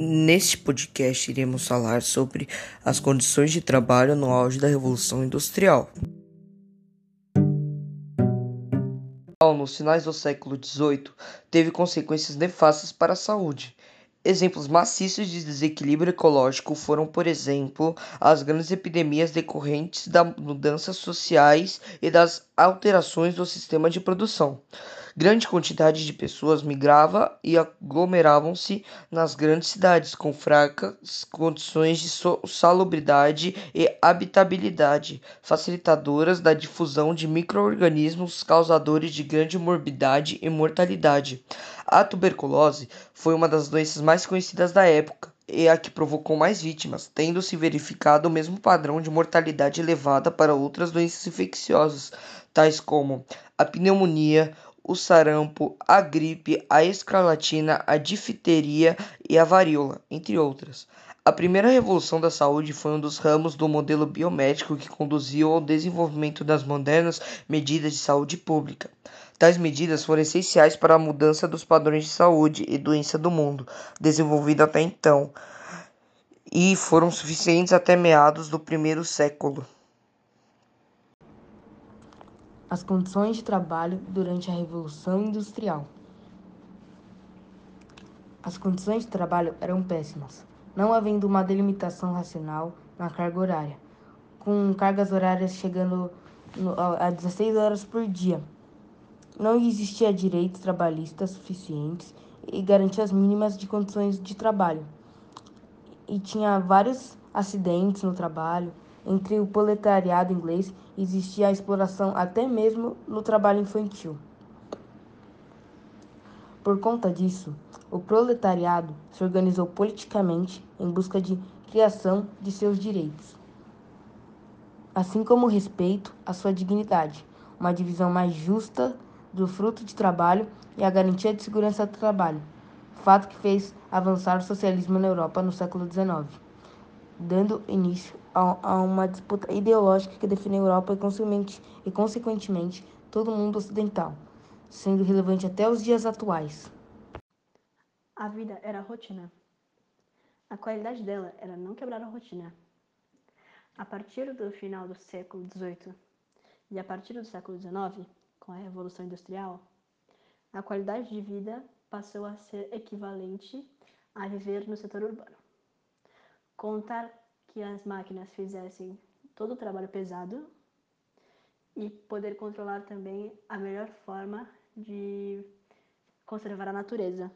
Neste podcast, iremos falar sobre as condições de trabalho no auge da Revolução Industrial. Nos finais do século XVIII, teve consequências nefastas para a saúde. Exemplos maciços de desequilíbrio ecológico foram, por exemplo, as grandes epidemias decorrentes das mudanças sociais e das alterações do sistema de produção. Grande quantidade de pessoas migrava e aglomeravam-se nas grandes cidades, com fracas condições de salubridade e habitabilidade, facilitadoras da difusão de micro-organismos causadores de grande morbidade e mortalidade. A tuberculose foi uma das doenças mais conhecidas da época e a que provocou mais vítimas, tendo se verificado o mesmo padrão de mortalidade elevada para outras doenças infecciosas, tais como a pneumonia, o sarampo, a gripe, a escarlatina, a difteria e a varíola, entre outras. A primeira revolução da saúde foi um dos ramos do modelo biomédico que conduziu ao desenvolvimento das modernas medidas de saúde pública. Tais medidas foram essenciais para a mudança dos padrões de saúde e doença do mundo, desenvolvido até então, e foram suficientes até meados do primeiro século. As condições de trabalho durante a Revolução Industrial. As condições de trabalho eram péssimas, não havendo uma delimitação racional na carga horária, com cargas horárias chegando a 16 horas por dia. Não existia direitos trabalhistas suficientes e garantias mínimas de condições de trabalho. E tinha vários acidentes no trabalho, entre o proletariado inglês existia a exploração até mesmo no trabalho infantil. Por conta disso, o proletariado se organizou politicamente em busca de criação de seus direitos, assim como o respeito à sua dignidade, uma divisão mais justa do fruto de trabalho e a garantia de segurança do trabalho, fato que fez avançar o socialismo na Europa no século XIX dando início a, a uma disputa ideológica que define a Europa e, e, consequentemente, todo o mundo ocidental, sendo relevante até os dias atuais. A vida era rotina. A qualidade dela era não quebrar a rotina. A partir do final do século XVIII e a partir do século XIX, com a Revolução Industrial, a qualidade de vida passou a ser equivalente a viver no setor urbano contar que as máquinas fizessem todo o trabalho pesado e poder controlar também a melhor forma de conservar a natureza.